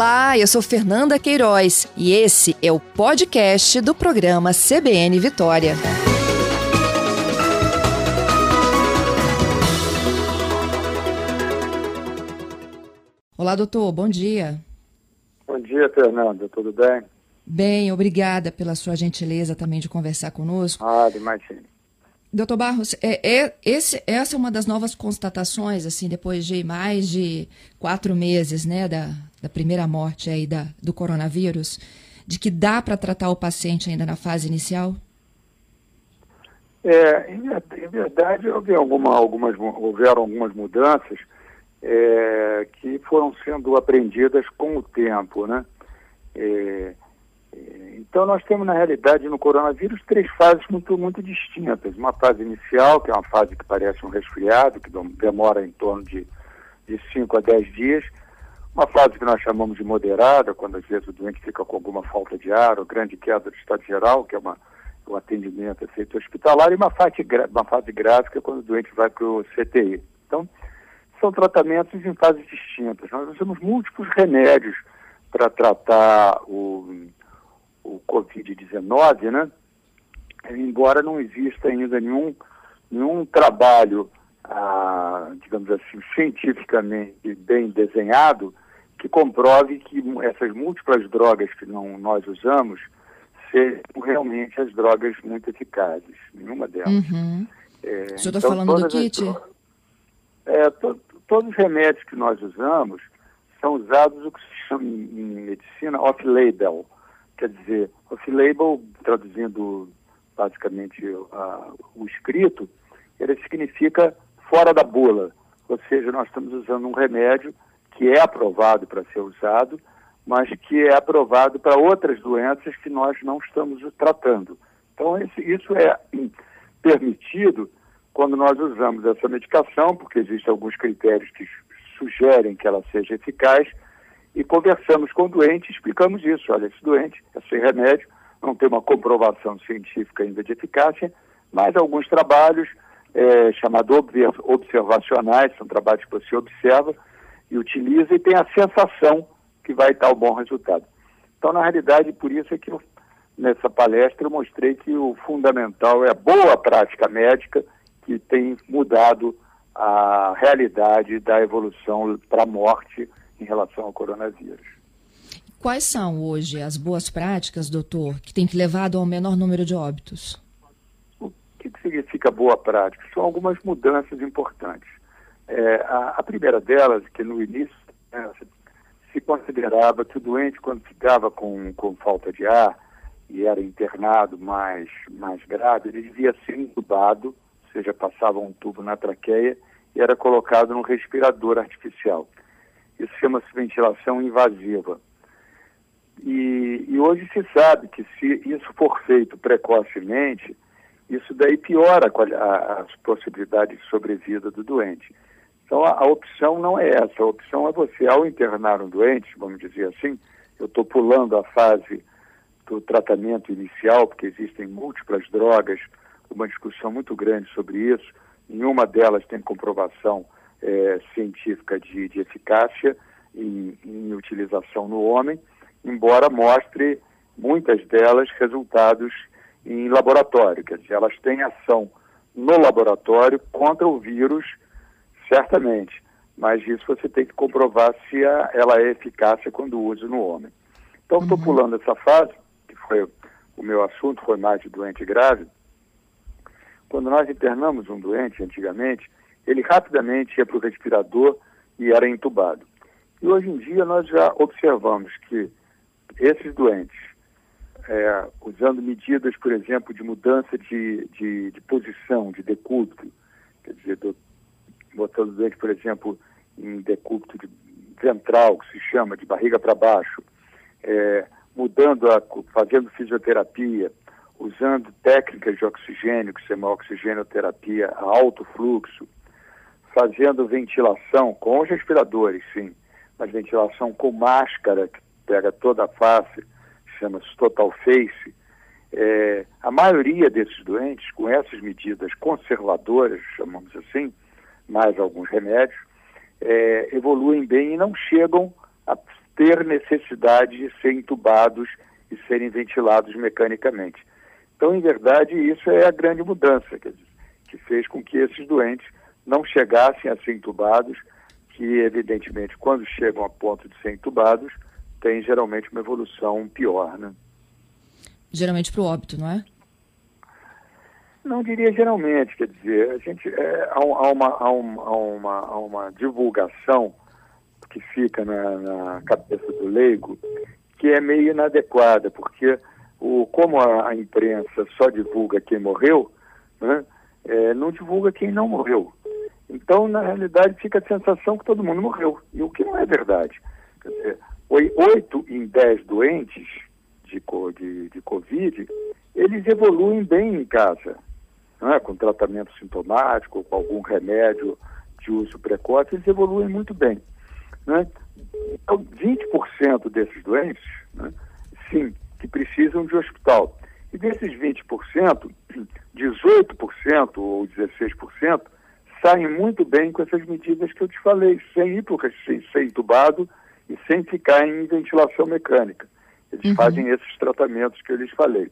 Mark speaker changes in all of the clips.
Speaker 1: Olá, eu sou Fernanda Queiroz e esse é o podcast do programa CBN Vitória. Olá, doutor, bom dia.
Speaker 2: Bom dia, Fernanda, tudo bem?
Speaker 1: Bem, obrigada pela sua gentileza também de conversar conosco.
Speaker 2: Ah, imagine.
Speaker 1: Doutor Barros, é, é, esse, essa é uma das novas constatações, assim, depois de mais de quatro meses, né, da, da primeira morte aí da, do coronavírus, de que dá para tratar o paciente ainda na fase inicial?
Speaker 2: É, em, verdade, houve alguma, algumas, houveram algumas mudanças é, que foram sendo aprendidas com o tempo, né? É, então, nós temos, na realidade, no coronavírus, três fases muito, muito distintas. Uma fase inicial, que é uma fase que parece um resfriado, que demora em torno de, de 5 a 10 dias. Uma fase que nós chamamos de moderada, quando às vezes o doente fica com alguma falta de ar ou grande queda do estado geral, que é uma, um atendimento feito hospitalar, e uma fase, uma fase grave, que é quando o doente vai para o CTI. Então, são tratamentos em fases distintas. Nós usamos múltiplos remédios para tratar o o Covid-19, né? embora não exista ainda nenhum, nenhum trabalho, ah, digamos assim, cientificamente bem desenhado que comprove que essas múltiplas drogas que não, nós usamos sejam realmente as drogas muito eficazes, nenhuma delas.
Speaker 1: Uhum. É, o senhor está então, falando do kit?
Speaker 2: é, to, todos os remédios que nós usamos são usados o que se chama em, em medicina off-label, Quer dizer, off-label, traduzindo basicamente uh, o escrito, ele significa fora da bula. Ou seja, nós estamos usando um remédio que é aprovado para ser usado, mas que é aprovado para outras doenças que nós não estamos tratando. Então, isso é permitido quando nós usamos essa medicação, porque existem alguns critérios que sugerem que ela seja eficaz, e conversamos com o doente, explicamos isso. Olha, esse doente é sem remédio, não tem uma comprovação científica ainda de eficácia, mas alguns trabalhos é, chamados observacionais, são trabalhos que você observa e utiliza e tem a sensação que vai dar um bom resultado. Então, na realidade, por isso é que eu, nessa palestra eu mostrei que o fundamental é a boa prática médica que tem mudado a realidade da evolução para a morte em relação ao coronavírus.
Speaker 1: Quais são hoje as boas práticas, doutor, que têm levado ao menor número de óbitos?
Speaker 2: Que, significa boa prática? São algumas mudanças importantes. É, a, a, primeira delas, que no início né, se considerava que o doente, quando ficava com, com falta de ar e era internado mais, mais grave, ele devia ser intubado, ou seja, passava um tubo na traqueia e era colocado num respirador artificial. Isso chama-se ventilação invasiva. E, e, hoje se sabe que se isso for feito precocemente, isso daí piora a, as possibilidades de sobrevida do doente. Então a, a, opção não é essa, a opção é você, ao internar um doente, vamos dizer assim, eu estou pulando a fase do tratamento inicial, porque existem múltiplas drogas, uma discussão muito grande sobre isso, nenhuma delas tem comprovação é, científica de, de eficácia em, em, utilização no homem, embora mostre muitas delas resultados em laboratório, quer dizer, elas têm ação no laboratório contra o vírus, certamente, mas isso você tem que comprovar se a, ela é eficácia quando usa no homem. Então, estou uhum. pulando essa fase, que foi o meu assunto, foi mais de doente grave. Quando nós internamos um doente antigamente, ele rapidamente ia para o respirador e era entubado. E hoje em dia nós já observamos que esses doentes, é, usando medidas, por exemplo, de mudança de, de, de posição, de decúbito, quer dizer, do, botando o doente, por exemplo, em decúbito de ventral, que se chama, de barriga para baixo, é, mudando, a, fazendo fisioterapia, usando técnicas de oxigênio, que se chama oxigenoterapia a alto fluxo, fazendo ventilação com os respiradores, sim, mas ventilação com máscara, que pega toda a face, chama-se total face. É, a maioria desses doentes, com essas medidas conservadoras, chamamos assim, mais alguns remédios, é, evoluem bem e não chegam a ter necessidade de ser entubados e serem ventilados mecanicamente. Então, em verdade, isso é a grande mudança, dizer, que fez com que esses doentes não chegassem a ser entubados, que evidentemente, quando chegam a ponto de ser entubados, tem geralmente uma evolução pior, né?
Speaker 1: Geralmente para o óbito, não é?
Speaker 2: Não diria geralmente, quer dizer, a gente é, há, há, uma, há, uma, há, uma, divulgação que fica na, na, cabeça do leigo que é meio inadequada, porque o, como a, a imprensa só divulga quem morreu, né, é, não divulga quem não morreu. Então, na realidade, fica a sensação que todo mundo morreu, e o que não é verdade. Quer dizer, oito em dez doentes de, de, de Covid, eles evoluem bem em casa, né, com tratamento sintomático, com algum remédio de uso precoce, eles evoluem muito bem. Né? Então, 20% desses doentes, né, sim, que precisam de hospital. E desses 20%, 18% ou 16% saem muito bem com essas medidas que eu te falei, sem ir para sem ser entubado e sem ficar em ventilação mecânica. Eles uhum. fazem esses tratamentos que eu lhes falei.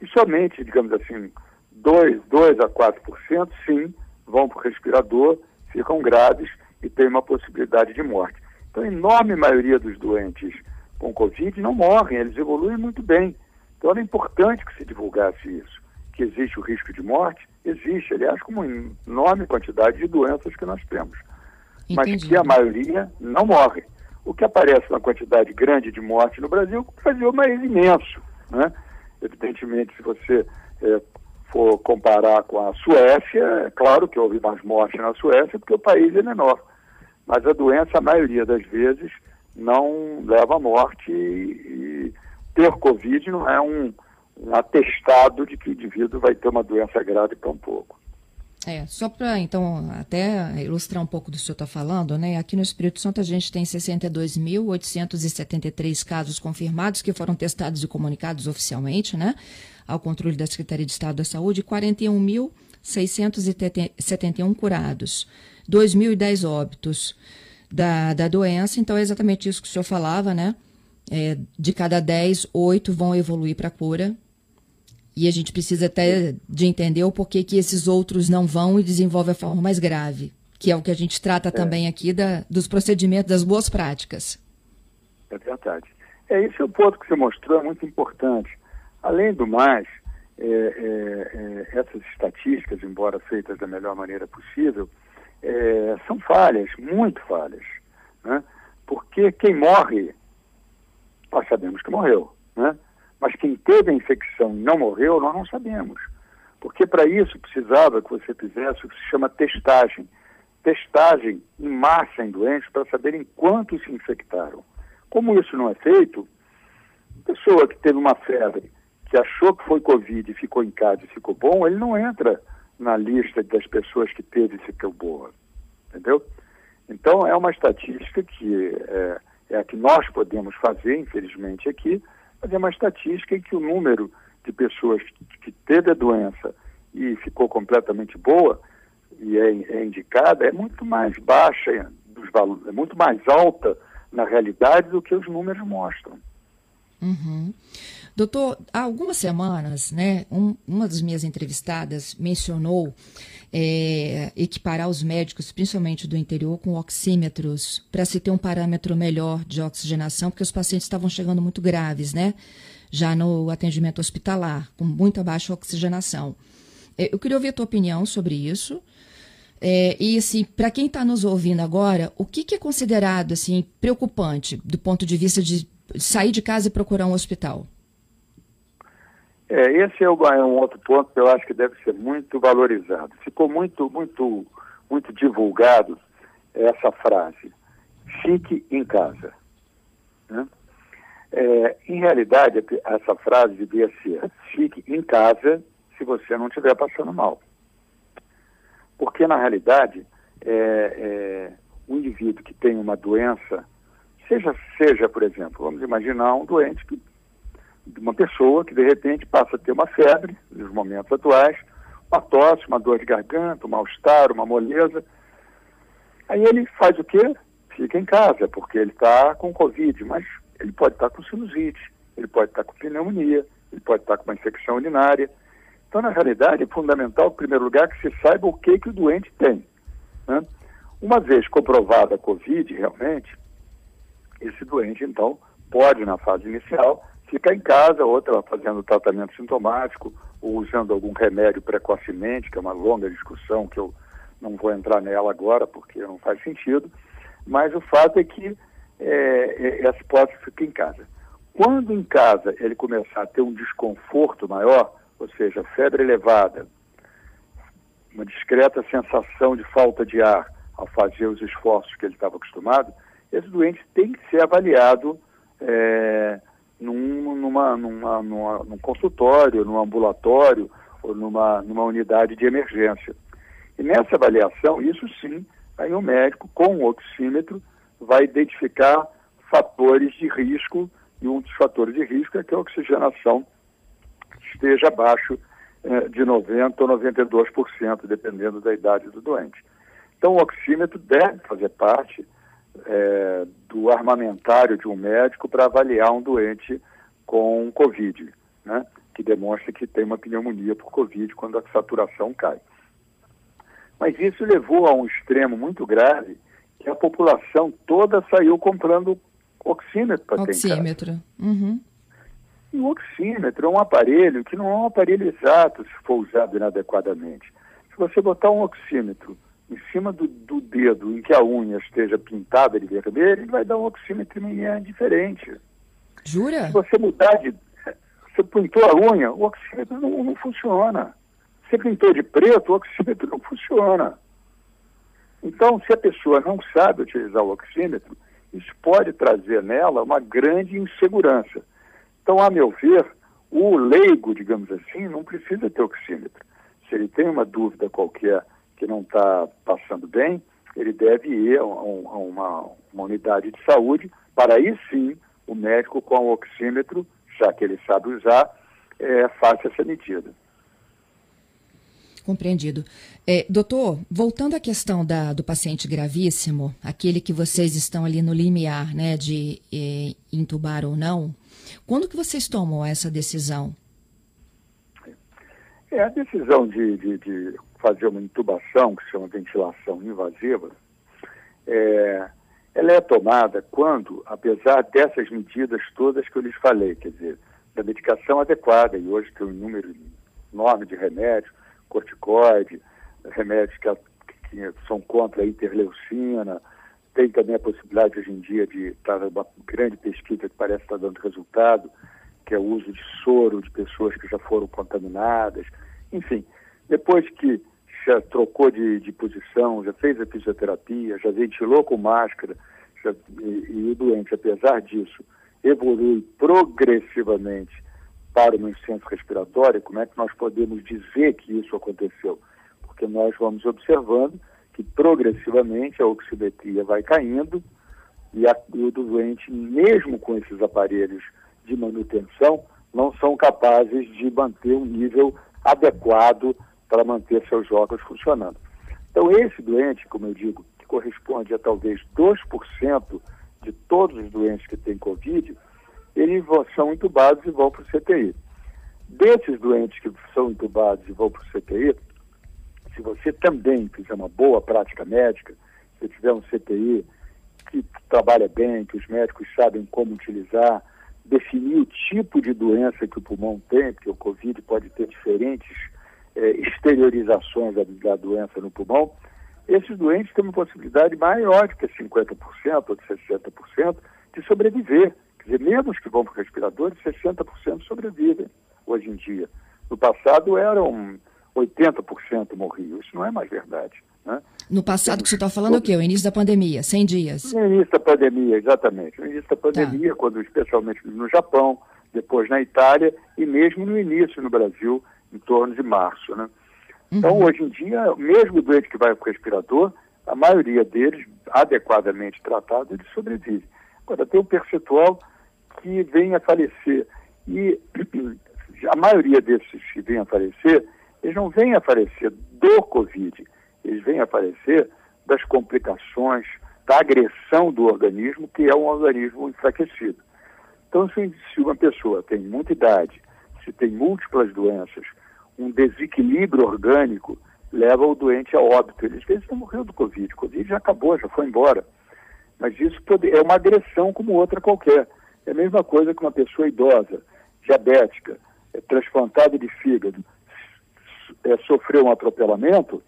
Speaker 2: E somente, digamos assim, 2, 2 a 4%, sim, vão para o respirador, ficam graves e tem uma possibilidade de morte. Então, a enorme maioria dos doentes com Covid não morrem, eles evoluem muito bem. Então, era importante que se divulgasse isso. Que existe o risco de morte, existe, aliás, como uma enorme quantidade de doenças que nós temos. Entendi. Mas que a maioria não morre. O que aparece uma quantidade grande de morte no Brasil, o Brasil é país imenso. Né? Evidentemente, se você é, for comparar com a Suécia, é claro que houve mais morte na Suécia, porque o país é menor. Mas a doença, a maioria das vezes, não leva à morte e, e ter Covid não é um, um atestado de que o indivíduo vai ter uma doença grave tão pouco.
Speaker 1: É, só para então até ilustrar um pouco do que o senhor está falando, né? Aqui no Espírito Santo a gente tem 62.873 casos confirmados que foram testados e comunicados oficialmente, né? Ao controle da Secretaria de Estado da Saúde, 41.671 curados, 2.010 óbitos da, da doença. Então é exatamente isso que o senhor falava, né? É, de cada 10, 8 vão evoluir para cura e a gente precisa até de entender o porquê que esses outros não vão e desenvolvem a forma mais grave, que é o que a gente trata é. também aqui da, dos procedimentos, das boas práticas.
Speaker 2: É verdade. É, esse é o ponto que você mostrou, é muito importante. Além do mais, é, é, é essas estatísticas, embora feitas da melhor maneira possível, é, são falhas, muito falhas. Né? Porque quem morre, nós sabemos que morreu. Né? Mas quem teve a infecção e não morreu, nós não sabemos. Porque para isso precisava que você fizesse o que se chama testagem. Testagem em massa em doentes para saberem quantos se infectaram. Como isso não é feito, pessoa que teve uma febre, que achou que foi Covid e ficou em casa e ficou bom, ele não entra na lista das pessoas que teve e ficou boa. Entendeu? Então, é uma estatística que é, é a que nós podemos fazer, infelizmente, aqui, fazer uma estatística em que o número de pessoas que teve a doença e ficou completamente boa e é, é indicada é muito mais baixa dos valores, é muito mais alta na realidade do que os números mostram.
Speaker 1: Uhum. Doutor, há algumas semanas, né, um, uma das minhas entrevistadas mencionou é, equiparar os médicos, principalmente do interior, com oxímetros, para se ter um parâmetro melhor de oxigenação, porque os pacientes estavam chegando muito graves, né? Já no atendimento hospitalar, com muita baixa oxigenação. É, eu queria ouvir a tua opinião sobre isso. É, e assim, para quem está nos ouvindo agora, o que, que, é considerado assim preocupante do ponto de vista de sair de casa e procurar um hospital?
Speaker 2: É, esse é, um outro ponto que eu acho que deve ser muito valorizado. Ficou muito, muito, muito divulgado essa frase: fique em casa. Né? É, em realidade, essa frase devia ser: fique em casa se você não estiver passando mal. Porque, na realidade, é, é, o indivíduo que tem uma doença, seja, seja, por exemplo, vamos imaginar um doente que de uma pessoa que de repente passa a ter uma febre, nos momentos atuais, uma tosse, uma dor de garganta, um mal-estar, uma moleza. Aí ele faz o quê? fica em casa, porque ele está com Covid, mas ele pode estar tá com sinusite, ele pode estar tá com pneumonia, ele pode estar tá com uma infecção urinária. Então, na realidade, é fundamental, em primeiro lugar, que se saiba o que, que o doente tem. Né? Uma vez comprovada a Covid, realmente, esse doente, então, pode, na fase inicial, ficar em casa, outra fazendo tratamento sintomático, ou usando algum remédio precocemente, que é uma longa discussão que eu não vou entrar nela agora, porque não faz sentido. Mas o fato é que é, essa hipótese fica em casa. Quando em casa ele começar a ter um desconforto maior, ou seja, febre elevada, uma discreta sensação de falta de ar ao fazer os esforços que ele estava acostumado, esse doente tem que ser avaliado é, num, numa, numa, numa, num consultório, num ambulatório ou numa, numa unidade de emergência. E nessa avaliação, isso sim, aí o médico, com o oxímetro, vai identificar fatores de risco, e um dos fatores de risco é que a oxigenação esteja abaixo eh, de 90% ou 92%, dependendo da idade do doente. Então, o oxímetro deve fazer parte eh, do armamentário de um médico para avaliar um doente com Covid, né? que demonstra que tem uma pneumonia por Covid quando a saturação cai. Mas isso levou a um extremo muito grave, que a população toda saiu comprando oxímetro para ter
Speaker 1: Oxímetro. Uhum.
Speaker 2: E o oxímetro é um aparelho que não é um aparelho exato se for usado inadequadamente. Se você botar um oxímetro em cima do, do dedo em que a unha esteja pintada de vermelho, ele vai dar um oxímetro diferente.
Speaker 1: Jura?
Speaker 2: Se você mudar de. Você pintou a unha, o oxímetro não, não funciona. Você pintou de preto, o oxímetro não funciona. Então, se a pessoa não sabe utilizar o oxímetro, isso pode trazer nela uma grande insegurança. Então, a meu ver, o leigo, digamos assim, não precisa ter oxímetro. Se ele tem uma dúvida qualquer que não está passando bem, ele deve ir a, a, uma, uma, unidade de saúde para aí sim o médico com o oxímetro, já que ele sabe usar, é, faça essa medida.
Speaker 1: Compreendido. É, doutor, voltando à questão da, do paciente gravíssimo, aquele que vocês estão ali no limiar né, de é, intubar ou não, quando que vocês tomam essa decisão?
Speaker 2: É, a decisão de, de, de fazer uma intubação, que se chama ventilação invasiva, é, ela é tomada quando, apesar dessas medidas todas que eu lhes falei, quer dizer, da medicação adequada, e hoje tem um número enorme de remédios, corticoide, remédios que, que são contra a interleucina, tem também a possibilidade hoje em dia de estar uma grande pesquisa que parece estar dando resultado, que é o uso de soro de pessoas que já foram contaminadas. Enfim, depois que já trocou de, de posição, já fez a fisioterapia, já ventilou com máscara, já, e, e o doente, apesar disso, evolui progressivamente para uma insuficiência respiratória, como é que nós podemos dizer que isso aconteceu? Porque nós vamos observando que progressivamente a oximetria vai caindo e, a, e o doente, mesmo com esses aparelhos de manutenção, não são capazes de manter um nível adequado para manter seus órgãos funcionando. Então, esse doente, como eu digo, que corresponde a talvez 2% de todos os doentes que têm Covid, eles são entubados e vão para o CTI. Desses doentes que são entubados e vão para o CTI, se você também fizer uma boa prática médica, se tiver um CTI que trabalha bem, que os médicos sabem como utilizar, definir o tipo de doença que o pulmão tem, porque o Covid pode ter diferentes é, exteriorizações da, da doença no pulmão, esses doentes têm uma possibilidade maior de que 50% ou de 60% de sobreviver. Quer dizer, mesmo os que vão para o respirador, 60% sobrevivem hoje em dia. No passado eram 80% morriam. Isso não é mais verdade.
Speaker 1: No passado que você está falando o quê? O início da pandemia, 100 dias?
Speaker 2: No início da pandemia, exatamente. No início da pandemia, tá. quando especialmente no Japão, depois na Itália e mesmo no início no Brasil, em torno de março. Né? Então, uhum. hoje em dia, mesmo o doente que vai para o respirador, a maioria deles, adequadamente tratado, ele sobrevive. Agora, tem um percentual que vem a falecer. E a maioria desses que vêm a falecer, eles não vêm a falecer do Covid, eles vêm a falecer das complicações da agressão do organismo, que é um organismo enfraquecido. Então, se, uma pessoa tem muita idade, se tem múltiplas doenças, um desequilíbrio orgânico leva o doente a óbito. Ele às vezes morreu do Covid. O Covid já acabou, já foi embora. Mas isso é uma agressão como outra qualquer. É a mesma coisa que uma pessoa idosa, diabética, é, transplantada de fígado, é, sofreu um atropelamento,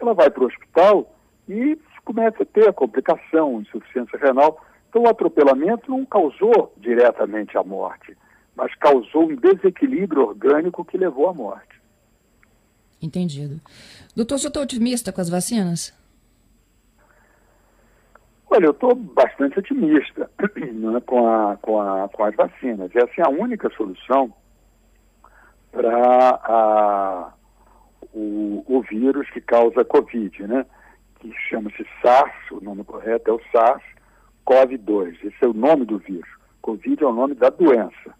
Speaker 2: ela vai para o hospital e começa a ter a complicação, insuficiência renal. Então, o atropelamento não causou diretamente a morte, mas causou um desequilíbrio orgânico que levou à morte.
Speaker 1: Entendido. Doutor, o senhor está otimista com as vacinas?
Speaker 2: Olha, eu estou bastante otimista né, com, a, com, a, com as vacinas. Essa é a única solução para o, o vírus que causa Covid, né? Que chama-se SARS, o nome correto é o SARS-CoV-2. Esse é o nome do vírus. Covid é o nome da doença.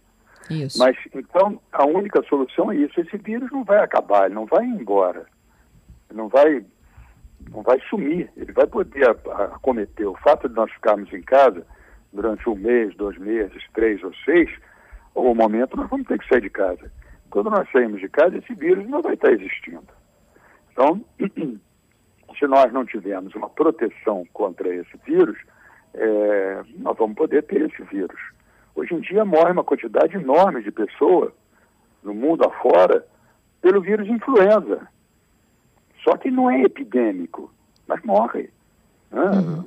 Speaker 2: Isso. Mas, então, a única solução é isso. Esse vírus não vai acabar, ele não vai embora. Ele não vai não vai sumir, ele vai poder acometer. O fato de nós ficarmos em casa durante um mês, dois meses, três ou seis, ou um momento nós vamos ter que sair de casa. Quando nós saímos de casa, esse vírus não vai estar existindo. Então, se nós não tivermos uma proteção contra esse vírus, é, nós vamos poder ter esse vírus. Hoje em dia morre uma quantidade enorme de pessoas no mundo afora pelo vírus influenza. Só que não é epidêmico, mas morre. Né? Uhum.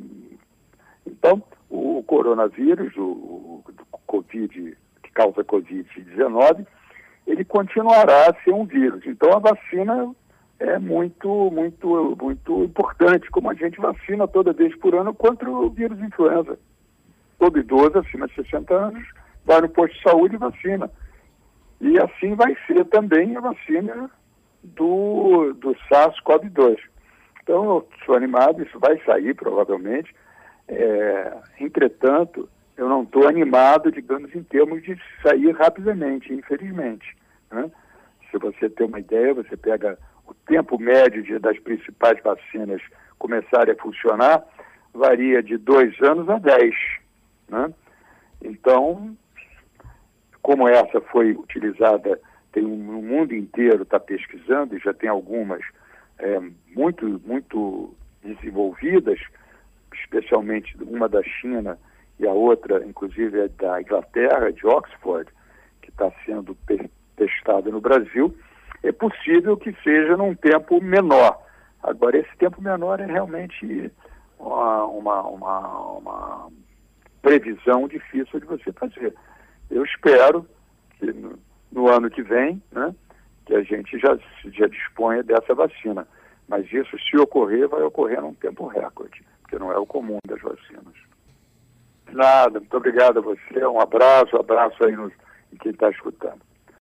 Speaker 2: Então, o coronavírus, o, o Covid, que causa Covid-19, ele continuará a ser um vírus. Então, a vacina é muito, muito, muito importante, como a gente vacina toda vez por ano contra o vírus influenza. Todo idoso acima de 60 anos vai no posto de saúde e vacina. E assim vai ser também a vacina do, do SARS-CoV-2. Então, eu sou animado, isso vai sair provavelmente. É, entretanto, eu não estou animado, digamos, em termos de sair rapidamente, infelizmente. Né? Se você tem uma ideia, você pega o tempo médio de, das principais vacinas começarem a funcionar, varia de dois anos a dez. Né? Então, como essa foi utilizada tem um, o mundo inteiro está pesquisando e já tem algumas é, muito, muito desenvolvidas, especialmente uma da China e a outra, inclusive, é da Inglaterra, de Oxford, que está sendo testada no Brasil, é possível que seja num tempo menor. Agora, esse tempo menor é realmente uma, uma, uma, uma previsão difícil de você fazer. Eu espero que no ano que vem, né, que a gente já, já disponha dessa vacina. Mas isso, se ocorrer, vai ocorrer num tempo recorde, porque não é o comum das vacinas. Nada, muito obrigado a você, um abraço, um abraço aí no, em quem está escutando.